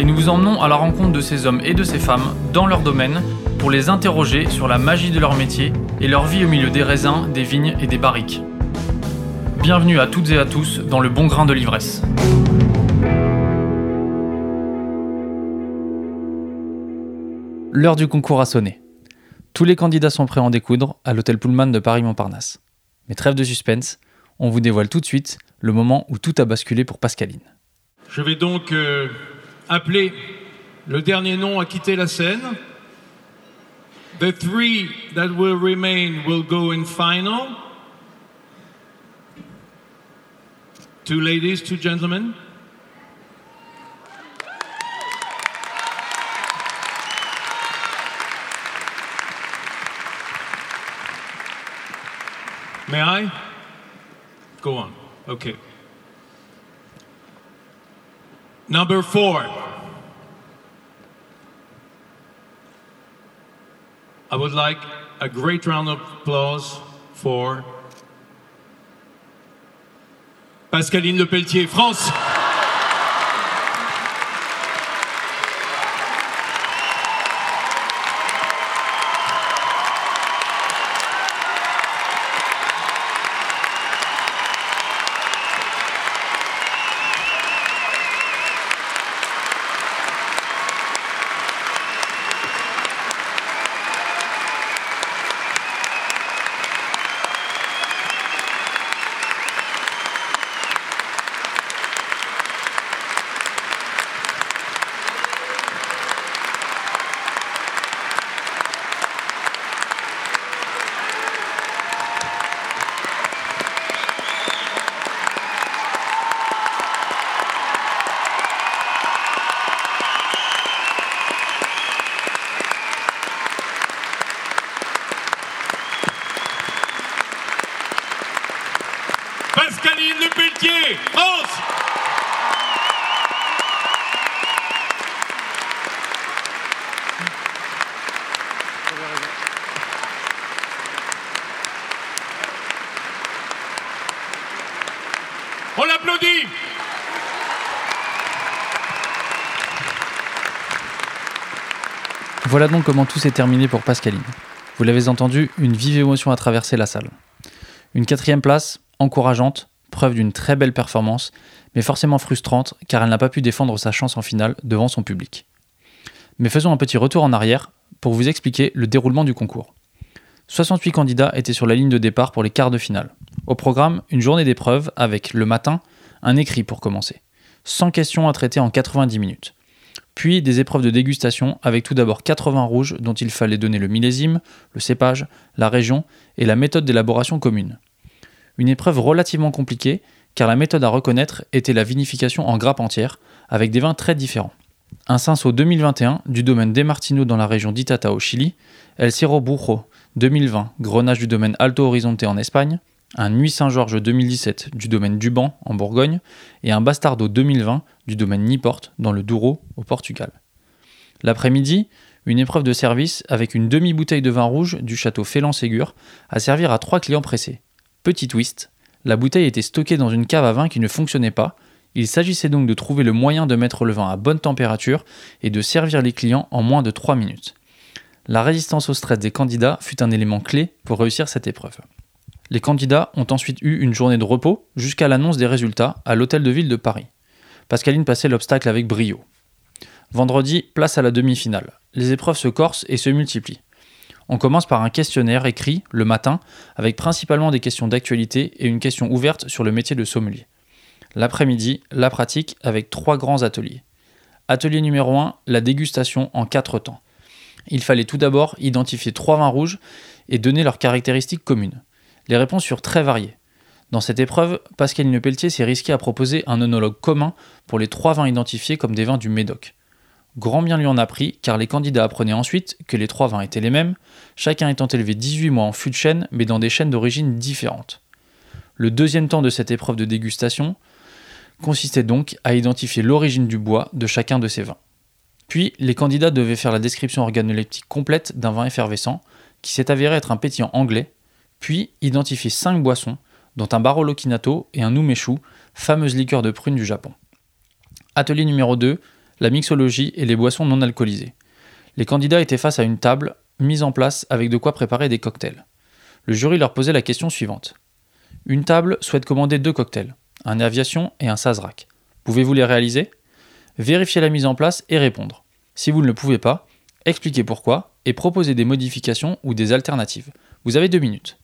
et nous vous emmenons à la rencontre de ces hommes et de ces femmes dans leur domaine pour les interroger sur la magie de leur métier et leur vie au milieu des raisins, des vignes et des barriques. Bienvenue à toutes et à tous dans le bon grain de l'ivresse. L'heure du concours a sonné. Tous les candidats sont prêts à en découdre à l'hôtel Pullman de Paris-Montparnasse. Mais trêve de suspense, on vous dévoile tout de suite le moment où tout a basculé pour Pascaline. Je vais donc euh, appeler le dernier nom à quitter la scène. The three that will remain will go in final. Two ladies, two gentlemen. May I? Go on. Okay. Number four. I would like a great round of applause for Pascaline Lepelletier, France. Voilà donc comment tout s'est terminé pour Pascaline. Vous l'avez entendu, une vive émotion a traversé la salle. Une quatrième place, encourageante, preuve d'une très belle performance, mais forcément frustrante car elle n'a pas pu défendre sa chance en finale devant son public. Mais faisons un petit retour en arrière pour vous expliquer le déroulement du concours. 68 candidats étaient sur la ligne de départ pour les quarts de finale. Au programme, une journée d'épreuves avec, le matin, un écrit pour commencer. 100 questions à traiter en 90 minutes. Puis des épreuves de dégustation avec tout d'abord 80 rouges dont il fallait donner le millésime, le cépage, la région et la méthode d'élaboration commune. Une épreuve relativement compliquée car la méthode à reconnaître était la vinification en grappe entière avec des vins très différents. Un Cinsault 2021 du domaine des Martinos dans la région d'Itata au Chili, El Cerro Brujo 2020 Grenache du domaine Alto Horizonte en Espagne, un Nuit Saint-Georges 2017 du domaine Duban en Bourgogne et un Bastardo 2020 du domaine Niporte dans le Douro au Portugal. L'après-midi, une épreuve de service avec une demi-bouteille de vin rouge du château Félan-Ségur à servir à trois clients pressés. Petit twist, la bouteille était stockée dans une cave à vin qui ne fonctionnait pas, il s'agissait donc de trouver le moyen de mettre le vin à bonne température et de servir les clients en moins de 3 minutes. La résistance au stress des candidats fut un élément clé pour réussir cette épreuve. Les candidats ont ensuite eu une journée de repos jusqu'à l'annonce des résultats à l'hôtel de ville de Paris. Pascaline passait l'obstacle avec brio. Vendredi, place à la demi-finale. Les épreuves se corsent et se multiplient. On commence par un questionnaire écrit le matin avec principalement des questions d'actualité et une question ouverte sur le métier de sommelier. L'après-midi, la pratique avec trois grands ateliers. Atelier numéro 1, la dégustation en quatre temps. Il fallait tout d'abord identifier trois vins rouges et donner leurs caractéristiques communes. Les réponses furent très variées. Dans cette épreuve, Pascaline Pelletier s'est risqué à proposer un onologue commun pour les trois vins identifiés comme des vins du Médoc. Grand bien lui en a pris, car les candidats apprenaient ensuite que les trois vins étaient les mêmes, chacun étant élevé 18 mois en fût de chêne, mais dans des chênes d'origine différentes. Le deuxième temps de cette épreuve de dégustation consistait donc à identifier l'origine du bois de chacun de ces vins. Puis, les candidats devaient faire la description organoleptique complète d'un vin effervescent, qui s'est avéré être un pétillant anglais, puis identifier cinq boissons, dont un Barolo Kinato et un Umeshu, fameuse liqueur de prune du Japon. Atelier numéro 2, la mixologie et les boissons non alcoolisées. Les candidats étaient face à une table mise en place avec de quoi préparer des cocktails. Le jury leur posait la question suivante. Une table souhaite commander deux cocktails, un aviation et un sazerac. Pouvez-vous les réaliser? Vérifiez la mise en place et répondre. Si vous ne le pouvez pas, expliquez pourquoi et proposez des modifications ou des alternatives. Vous avez deux minutes.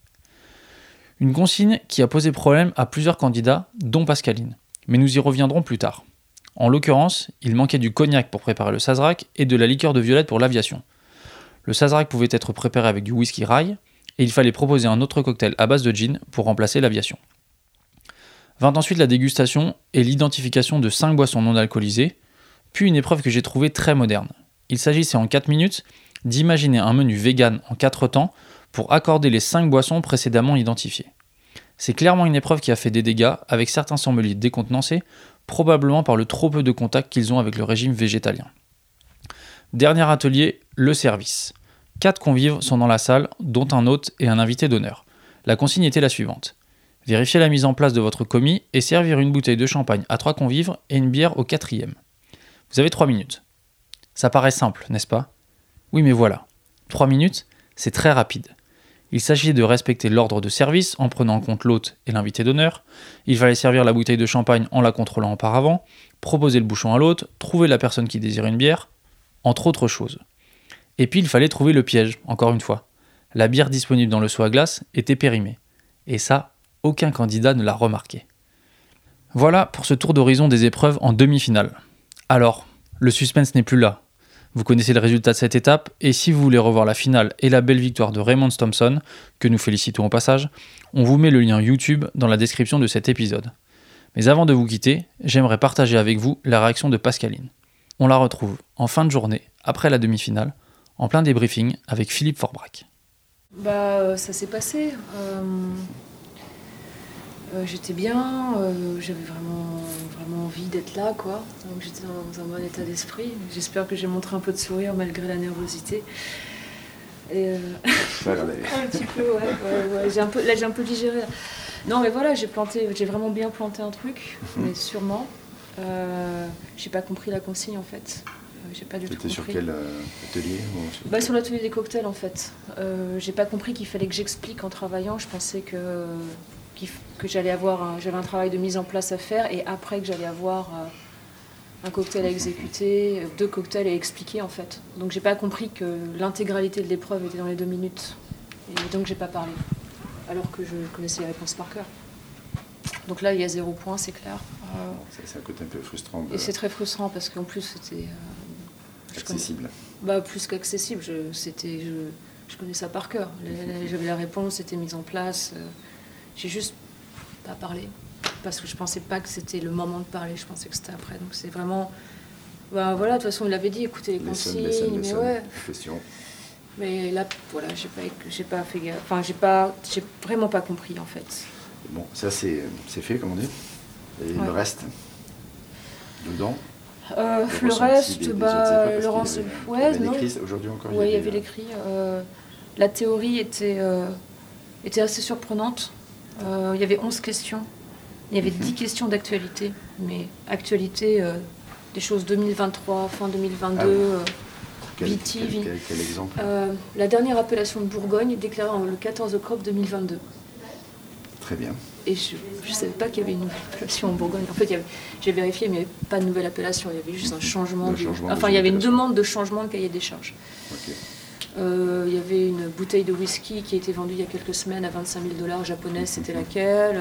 Une consigne qui a posé problème à plusieurs candidats, dont Pascaline. Mais nous y reviendrons plus tard. En l'occurrence, il manquait du cognac pour préparer le sazerac et de la liqueur de violette pour l'aviation. Le sazerac pouvait être préparé avec du whisky rye et il fallait proposer un autre cocktail à base de gin pour remplacer l'aviation. Vint ensuite la dégustation et l'identification de 5 boissons non alcoolisées, puis une épreuve que j'ai trouvée très moderne. Il s'agissait en 4 minutes d'imaginer un menu vegan en 4 temps pour accorder les 5 boissons précédemment identifiées. C'est clairement une épreuve qui a fait des dégâts avec certains sommeliers décontenancés probablement par le trop peu de contact qu'ils ont avec le régime végétalien. Dernier atelier, le service. Quatre convives sont dans la salle, dont un hôte et un invité d'honneur. La consigne était la suivante. Vérifier la mise en place de votre commis et servir une bouteille de champagne à trois convives et une bière au quatrième. Vous avez trois minutes. Ça paraît simple, n'est-ce pas? Oui, mais voilà. Trois minutes, c'est très rapide. Il s'agit de respecter l'ordre de service en prenant en compte l'hôte et l'invité d'honneur. Il fallait servir la bouteille de champagne en la contrôlant auparavant, proposer le bouchon à l'hôte, trouver la personne qui désire une bière, entre autres choses. Et puis il fallait trouver le piège, encore une fois. La bière disponible dans le seau à glace était périmée. Et ça, aucun candidat ne l'a remarqué. Voilà pour ce tour d'horizon des épreuves en demi-finale. Alors, le suspense n'est plus là. Vous connaissez le résultat de cette étape, et si vous voulez revoir la finale et la belle victoire de Raymond Thompson, que nous félicitons au passage, on vous met le lien YouTube dans la description de cet épisode. Mais avant de vous quitter, j'aimerais partager avec vous la réaction de Pascaline. On la retrouve en fin de journée, après la demi-finale, en plein débriefing avec Philippe Forbrac. Bah, euh, ça s'est passé. Euh, j'étais bien, euh, j'avais vraiment, vraiment envie d'être là, quoi. Donc j'étais dans, un bon état d'esprit. J'espère que j'ai montré un peu de sourire malgré la nervosité. Et, euh, un petit peu, ouais. ouais, J'ai un peu, là, j'ai un peu digéré. Non, mais voilà, j'ai planté, j'ai vraiment bien planté un truc, mhm. mais sûrement. j'ai pas compris la consigne en fait. J'ai pas du tout compris. sur quel atelier bah, Sur l'atelier des cocktails en fait. j'ai pas compris qu'il fallait que j'explique en travaillant. Je pensais que que j'allais avoir, j'avais un travail de mise en place à faire et après que j'allais avoir euh, un cocktail à exécuter, deux cocktails à expliquer en fait. Donc j'ai pas compris que l'intégralité de l'épreuve était dans les deux minutes et donc j'ai pas parlé, alors que je connaissais les réponses par cœur. Donc là il y a zéro point, c'est clair. c'est un côté un peu frustrant. Et c'est très frustrant parce qu'en plus c'était euh, accessible. Bah plus qu'accessible, c'était je, je, connais ça par cœur. J'avais la réponse, c'était mise en place. Euh, j'ai juste pas parlé parce que je pensais pas que c'était le moment de parler. Je pensais que c'était après. Donc c'est vraiment. Ben voilà, de toute façon, il l'avait dit, écoutez les consignes, mais ouais. Mais là, voilà, j'ai pas, j'ai pas fait Enfin, j'ai pas, j'ai vraiment pas compris en fait. Bon, ça c'est, c'est fait, comme on dit. Et le reste? Dedans? Euh, le reste, bah, Laurence, ouais, non. Aujourd'hui encore. Oui, il y avait l'écrit. Euh, la théorie était, euh, était assez surprenante. Euh, il y avait 11 questions. Il y avait 10 questions d'actualité, mais actualité euh, des choses 2023, fin 2022. Ah euh, quel, exemple La dernière appellation de Bourgogne déclarée le 14 octobre 2022. Très bien. Et je ne savais pas qu'il y avait une nouvelle appellation en Bourgogne. En fait, j'ai vérifié, mais il n'y avait pas de nouvelle appellation. Il y avait juste un changement. enfin, il y avait une demande de changement de cahier des charges. Il y avait une bouteille de whisky qui a été vendue il y a quelques semaines à 25 000 dollars japonaise, c'était laquelle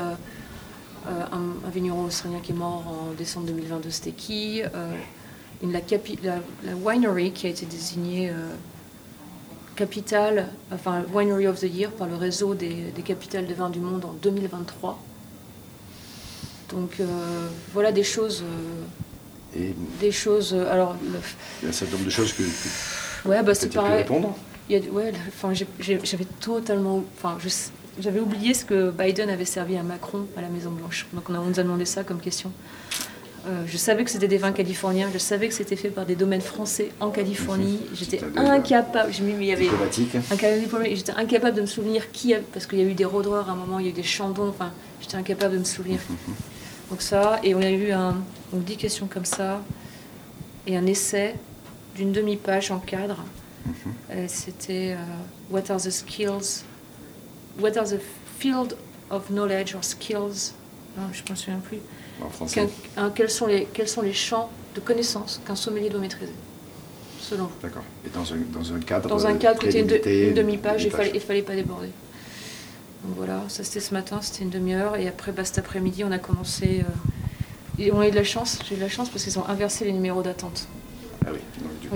euh, un, vigneron australien qui est mort en décembre 2022, c'était qui euh, la, la, winery qui a été désignée capitale, enfin Winery of the Year par le réseau des, des capitales de vin du monde en 2023. Donc voilà des choses Et Des choses. euh, Alors, le- il y a un certain nombre de choses que, que ouais, bah c'est pareil. Il y a- ouais, enfin, j'avais totalement. Enfin, j'avais oublié ce que Biden avait servi à Macron à la Maison-Blanche. Donc, on, a- on nous a demandé ça comme question. Euh, je savais que c'était des vins californiens, je savais que c'était fait par des domaines français en Californie. J'étais C'était déjà incapable. Je il y avait un J'étais incapable de me souvenir qui a, parce qu'il y a eu des rôdeurs à un moment, il y a eu des chandons. Enfin, j'étais incapable de me souvenir. Donc ça, et on a eu un, donc 10 questions comme ça, et un essai d'une demi-page en cadre. Euh, C'était euh, What are the skills? What are the field of knowledge or skills? Non, je ne me souviens plus. En français. Un- quels, sont les, quels sont les champs de connaissances qu'un sommelier doit maîtriser, selon D'accord. Et dans un, dans un cadre. Dans un cadre, très c'était une, une demi-page, il fallait, il fallait pas déborder. Donc voilà, ça c'était ce matin, c'était une demi-heure, et après, bah, cet après-midi, on a commencé. euh, et on a eu de la chance, j'ai eu de la chance parce qu'ils ont inversé les numéros d'attente. Ah oui.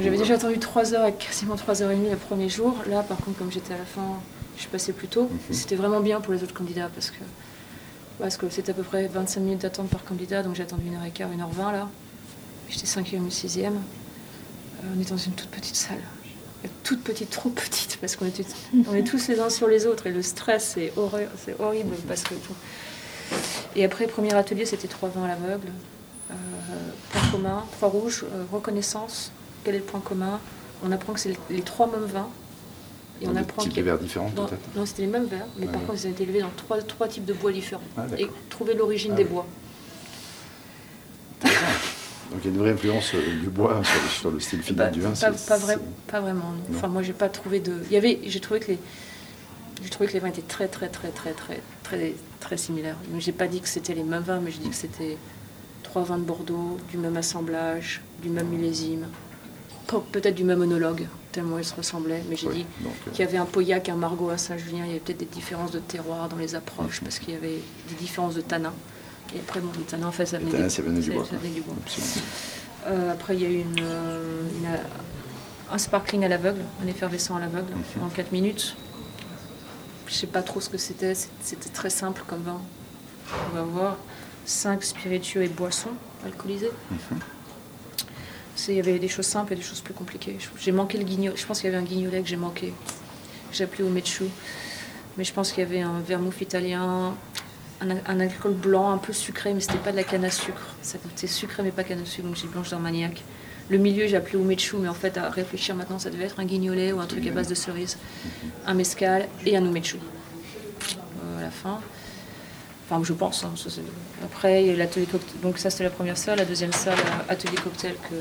J'avais déjà attendu 3 heures et quasiment 3h30 le premier jour. Là, par contre, comme j'étais à la fin, je suis passée plus tôt. Mhm. C'était vraiment bien pour les autres candidats parce que parce que c'était à peu près 25 minutes d'attente par candidat, donc j'ai attendu 1h15, 1h20 là. J'étais 5e ou 6e. Euh, on est dans une toute petite salle. Toute petite, trop petite, parce qu'on on est tous les uns sur les autres et le stress, c'est horreur- c'est horrible parce que tout. Et après, premier atelier, c'était trois vins à l'aveugle. Euh, point commun, trois rouges, euh, reconnaissance, quel est le point commun On apprend que c'est les trois mêmes vins. Et dans on des apprend types de verres différents, peut-être non, c'était les mêmes verres, mais par ouais. contre, ils ont été élevés dans trois, trois types de bois différents. Ah, et trouver l'origine Ah des oui. bois. Donc il y a une vraie influence euh, du bois sur, le- sur le style final Bah, du vin. pas, pas, vrai- pas vraiment. non. Enfin, moi, j'ai pas trouvé de. Il y avait, j'ai trouvé que les, j'ai trouvé que les vins étaient très, très, très, très, très, très, très similaires. Mais j'ai pas dit que c'était les mêmes vins, mais j'ai dit que c'était trois vins de Bordeaux, du même assemblage, du même millésime, peut-être du même monologue, tellement ils se ressemblaient. Mais j'ai Oui, dit euh, qu'il y avait un Pauillac, un Margot, un Saint-Julien. Il y avait peut-être des différences de terroir dans les approches, parce qu'il y avait des différences de tanin. Et après, bon, le tanin, en fait, ça venait, tanin, des- ça venait du bois. ça quoi. venait du bois. Absolument. Euh, après, il y a eu une, euh, une- un sparkling à l'aveugle, un effervescent à l'aveugle, Mhm. en 4 minutes. Je sais pas trop ce que c'était, c'était très simple comme vin. On va voir. 5 spiritueux et boissons alcoolisées. Mhm. C'est- Il y avait des choses simples et des choses plus compliquées. J'ai manqué le guignol. Je pense qu'il y avait un guignolet que j'ai manqué. J'ai appelé au Mechu. Mais je pense qu'il y avait un vermouth italien, un, un alcool blanc un peu sucré, mais c'était pas de la canne à sucre. Ça c'était sucré, mais pas canne à sucre, donc j'ai blanche d'Armagnac. Le milieu, j'ai appelé au Mechu, mais en fait, à réfléchir maintenant, ça devait être un guignolet ou un truc à base de cerise, un mescal et un umechu. Euh, à la fin. Enfin, je pense. hein, ça, Après, il y a eu l'atelier cocktail. Donc, ça, c'était la première salle. La deuxième salle, atelier cocktail que,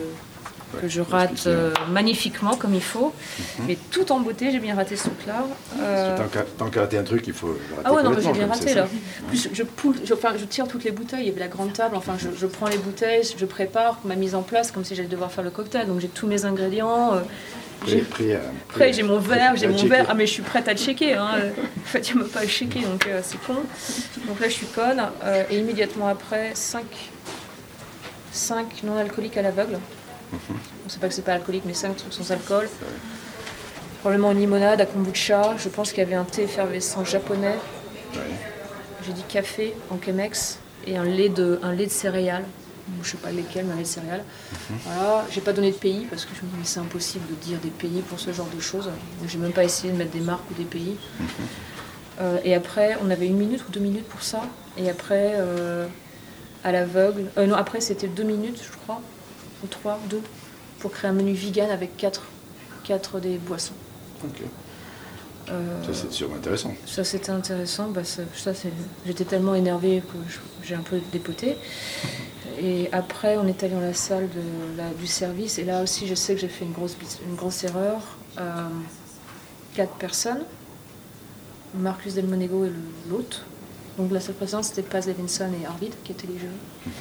je rate euh, magnifiquement comme il faut. Mhm. Mais tout en beauté, j'ai bien raté ce truc-là. Euh, Tant qu'à- rater un truc, il faut le rater ah ouais, non, mais j'ai bien raté là. Plus, je, poule, je, enfin, je tire toutes les bouteilles, il y avait la grande table, enfin, je, je prends les bouteilles, je prépare ma mise en place comme si j'allais devoir faire le cocktail. Donc j'ai tous mes ingrédients. euh, j'ai- prêt à- après, j'ai mon verre, j'ai mon checker. verre. Ah, mais je suis prête à le checker. Hein. En fait, il ne m'a pas checker, donc euh, c'est con. Donc là, je suis conne. Euh, et immédiatement après, 5 non alcooliques à l'aveugle. On ne sait pas que c'est pas alcoolique, mais 5 trucs sans alcool. Probablement une limonade à kombucha. Je pense qu'il y avait un thé effervescent japonais. Ouais. J'ai dit café en Chemex et un lait de, un lait de céréales. Je sais pas lesquels, mais de céréales. Voilà. J'ai pas donné de pays parce que je me dis mais c'est impossible de dire des pays pour ce genre de choses. Donc, J'ai même pas essayé de mettre des marques ou des pays. Euh, et après, on avait une minute ou deux minutes pour ça. Et après, euh, à l'aveugle. euh, non, après c'était deux minutes, je crois, ou trois, deux, pour créer un menu vegan avec quatre, quatre des boissons. Euh, Ça, c'est sûrement intéressant. ça c'était intéressant, bah, ça, ça, c'est- j'étais tellement énervée que j'ai un peu dépoté. Et après on est allé dans la salle de la- du service et là aussi je sais que j'ai fait une grosse, une grosse erreur. Euh, quatre personnes, Marcus Del Monego et l'autre. Donc la salle précédente c'était Paz Levinson et Arvid qui étaient les jurys.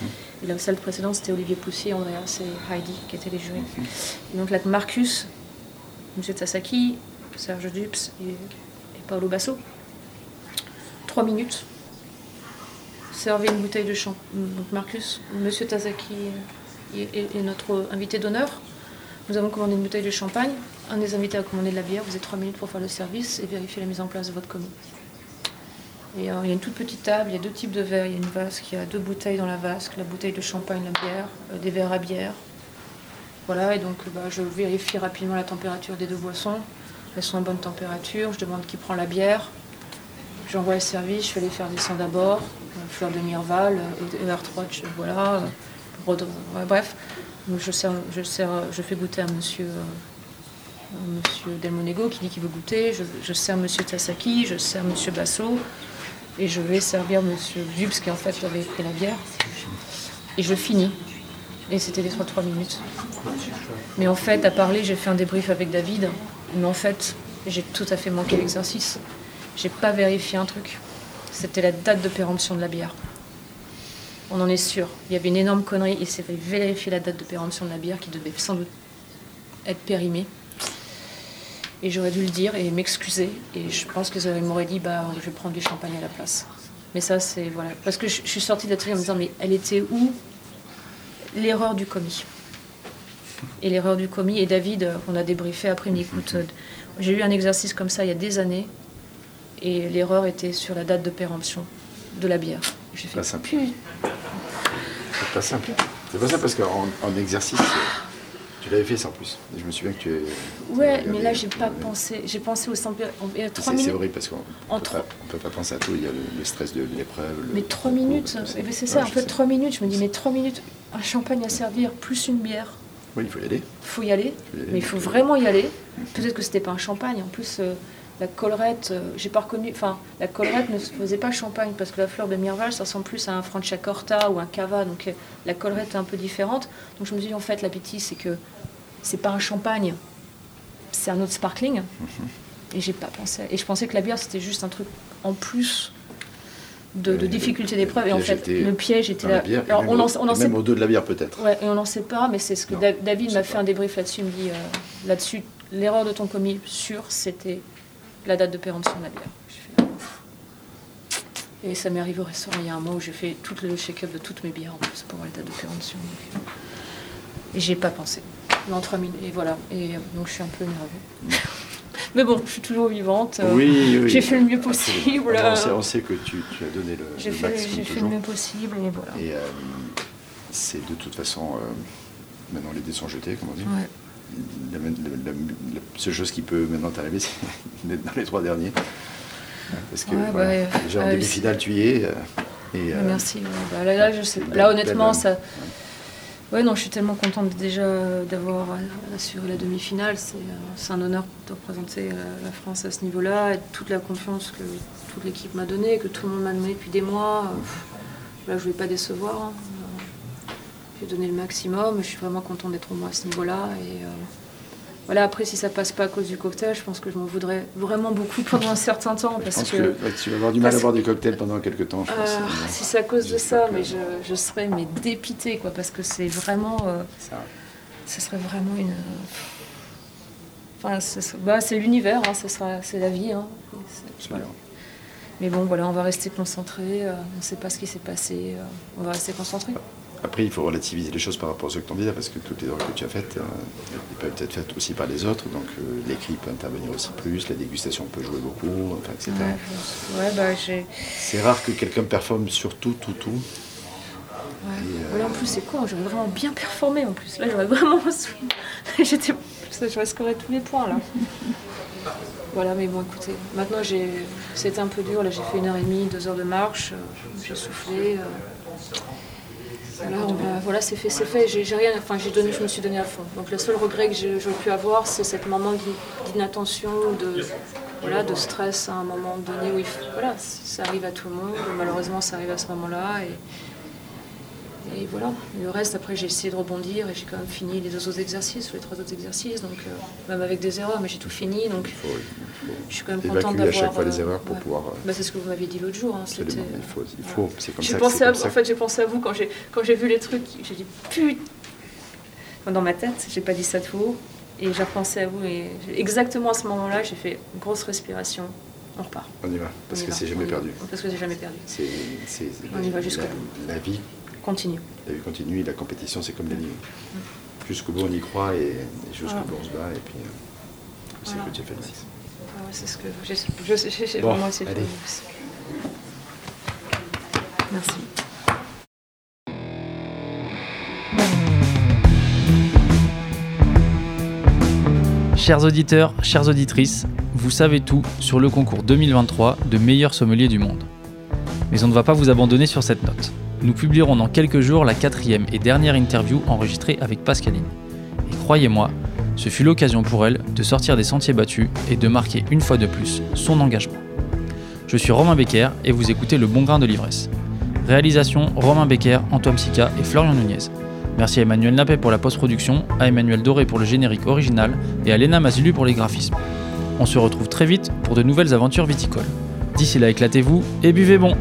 Et la salle précédente c'était Olivier Poussier, Andreas et Heidi qui étaient les jurys. Et donc là Marcus, Monsieur Tasaki, Serge Dups et, et Paolo Basso. Trois minutes. Une bouteille de champagne. Donc Marcus, Monsieur Tasaki est, notre invité d'honneur. Nous avons commandé une bouteille de champagne. Un des invités a commandé de la bière. Vous avez trois minutes pour faire le service et vérifier la mise en place de votre commis. Et euh, il y a une toute petite table, il y a deux types de verres. Il y a une vasque, il y a deux bouteilles dans la vasque, la bouteille de champagne, la bière, euh, des verres à bière. Voilà, et donc bah, je vérifie rapidement la température des deux boissons. Elles sont en bonne température. Je demande qui prend la bière. J'envoie le service, je fais les faire descendre d'abord. Fleur de Mirval, ER3, je- voilà. bref, je, sers- je, sers- je fais goûter à monsieur, euh, monsieur Delmonego qui dit qu'il veut goûter. Je, je sers monsieur Tasaki, je sers monsieur Basso. Et je vais servir monsieur Dubs qui en fait avait pris la bière. Et je finis. Et c'était les 3-3 minutes. Mais en fait, à parler, j'ai fait un débrief avec David. Mais en fait, j'ai tout à fait manqué l'exercice. J'ai pas vérifié un truc. C'était la date de péremption de la bière. On en est sûr. Il y avait une énorme connerie. Il s'est fait vérifier la date de péremption de la bière qui devait sans doute être périmée. Et j'aurais dû le dire et m'excuser. Et je pense qu'ils m'auraient dit bah, je vais prendre du champagne à la place. Mais ça, c'est. Voilà. Parce que je, suis sortie de l'atelier en me disant mais elle était où l'erreur du commis? Et l'erreur du commis. Et David, euh, on a débriefé après, il me dit écoute, euh, j'ai eu un exercice comme ça il y a des années, et l'erreur était sur la date de péremption de la bière. J'ai fait Pas simple. C'est pas simple. C'est pas simple parce qu'en en exercice, euh, tu l'avais fait ça en plus. Et je me souviens que tu. Ouais, mais là, j'ai pas euh, pensé. J'ai pensé au simple. Il C'est horrible parce qu'on En ne peut, pas- peut pas penser à tout. Il y a le, le stress de l'épreuve. Mais trois minutes, tout eh ben, c'est Ouais, ça, en je fait, trois minutes. Je me dis, mais trois minutes, un champagne à servir, plus une bière. Oui, il faut y aller. faut y aller, Faut y aller, mais il faut euh, vraiment y aller. Peut-être que c'était pas un champagne. En plus, euh, la collerette, euh, j'ai pas reconnu. Enfin, la collerette ne se faisait pas champagne parce que la fleur de Mirval, ça ressemble plus à un Franciacorta ou un Cava. Donc euh, la collerette est un peu différente. Donc je me suis dit, en fait, la bêtise, c'est que c'est pas un champagne, c'est un autre sparkling. Mhm. Et j'ai pas pensé. Et je pensais que la bière, c'était juste un truc en plus de, de difficulté d'épreuve. Et en fait, le piège était la là. bière, et Alors, on en, on en sait même au dos de la bière peut-être. Ouais, et on n'en sait pas, mais c'est ce que Non, David m'a fait pas. un débrief là-dessus. Il me dit euh, là-dessus, l'erreur de ton commis sûr, c'était la date de péremption de la bière. J'ai ah. Et ça m'est arrivé au restaurant il y a un mois où j'ai fait tout le check-up de toutes mes bières en plus pour la date de péremption. Euh, Et j'y ai pas pensé. En trois minutes. Et voilà. Et euh, donc je suis un peu énervée. mais bon, je suis toujours vivante. euh, Oui, oui. J'ai fait le mieux possible. On sait, on sait que tu, tu as donné le, J'ai le max j'ai fait le mieux possible et voilà. Et euh, c'est de toute façon, euh, maintenant les dés sont jetés, comme on dit. Ouais. La, seule chose qui peut maintenant t'arriver, c'est d'être dans les trois derniers. Parce que Ouais, voilà, déjà en Ah, demi-finale, tu y es. et, Merci. Bah, là, là, je sais. c'est pas. une Là, belle- honnêtement, ça. Ouais, non, je suis tellement contente déjà d'avoir assuré la demi-finale. C'est euh, un honneur de représenter euh, la France à ce niveau-là et toute la confiance que toute l'équipe m'a donnée, que tout le monde m'a donné depuis des mois. Là, je ne voulais pas décevoir. hein. J'ai donné le maximum. Je suis vraiment contente d'être au moins à ce niveau-là. Et euh, voilà, après, si ça passe pas à cause du cocktail, je pense que je m'en voudrais vraiment beaucoup pendant un certain temps. Je Parce pense que, tu vas avoir du mal à boire des cocktails pendant quelques temps. Je pense. euh, Euh, si c'est à cause de ça, mais je, je serais mais dépitée, quoi, parce que c'est vraiment. euh, ça- ce serait vraiment une. Enfin, bah, c'est l'univers, hein, c'est la vie. hein. Voilà. Mais bon, voilà, on va rester concentré. euh, on ne sait pas ce qui s'est passé. euh, on va rester concentré. Après, il faut relativiser les choses par rapport aux autres candidats parce que toutes les erreurs que tu as faites, euh, elles peuvent être faites aussi par les autres. Donc, euh, l'écrit peut intervenir aussi plus, la dégustation peut jouer beaucoup, enfin, etc. Ouais, je- ouais, bah, j'ai. C'est rare que quelqu'un performe sur tout, tout, tout. Ouais. Et, euh, en plus, c'est con, j'aurais vraiment bien performé en plus. Là, j'aurais vraiment. J'étais. J'aurais scoré tous les points là. Voilà, mais bon, écoutez, maintenant j'ai. C'était un peu dur, là j'ai fait une heure et demie, deux heures de marche, j'ai soufflé. Voilà, c'est fait, c'est fait. J'ai rien, enfin, j'ai donné, je me suis donné à fond. Donc le seul regret que j'aurais pu avoir, c'est cet moment d'in- d'inattention, de, stress à un moment donné où il voilà, ça arrive à tout le monde. Malheureusement, ça arrive à ce moment-là. Et voilà, le reste, après, j'ai essayé de rebondir et j'ai quand même fini les deux autres exercices, les trois autres exercices, donc euh, même avec des erreurs, mais j'ai tout fini, donc Il faut, il je suis quand même contente évacuer à d'avoir. chaque fois les euh, erreurs pour ouais. pouvoir. euh, Bah, c'est ce que vous m'aviez dit l'autre jour. hein, il faut, il faut c'est comme ça. que- pensé c'est à comme vous, ça en fait, j'ai pensé à vous quand j'ai quand j'ai vu les trucs, j'ai dit putain. Dans ma tête, j'ai pas dit ça tout haut, et j'ai repensé à vous et exactement à ce moment-là, j'ai fait une grosse respiration. On repart. On y va, parce On que c'est jamais perdu. Parce que j'ai jamais perdu. C'est, c'est- On y va jusqu'au la, bout. la vie, Continue. la vie continue, la compétition c'est comme la vie. Jusqu'au bout on y croit et, et jusqu'au Voilà. bout on se bat et puis euh, c'est Voilà. ce que tu as fait Max. Ah ouais, c'est ce que j'ai- je- j'ai j'ai Bon, vraiment essayé de allez. faire. Merci. Chers auditeurs, chères auditrices, vous savez tout sur le concours 2023 de meilleur sommelier du monde. Mais on ne va pas vous abandonner sur cette note. Nous publierons dans quelques jours la quatrième et dernière interview enregistrée avec Pascaline. Et croyez-moi, ce fut l'occasion pour elle de sortir des sentiers battus et de marquer une fois de plus son engagement. Je suis Romain Becker et vous écoutez Le Bon Grain de l'Ivresse. Réalisation Romain Becker, Antoine Sica et Florian Nunez. Merci à Emmanuel Nappet pour la post-production, à Emmanuel Doré pour le générique original et à Léna Mazilu pour les graphismes. On se retrouve très vite pour de nouvelles aventures viticoles. D'ici là, éclatez-vous et buvez bon!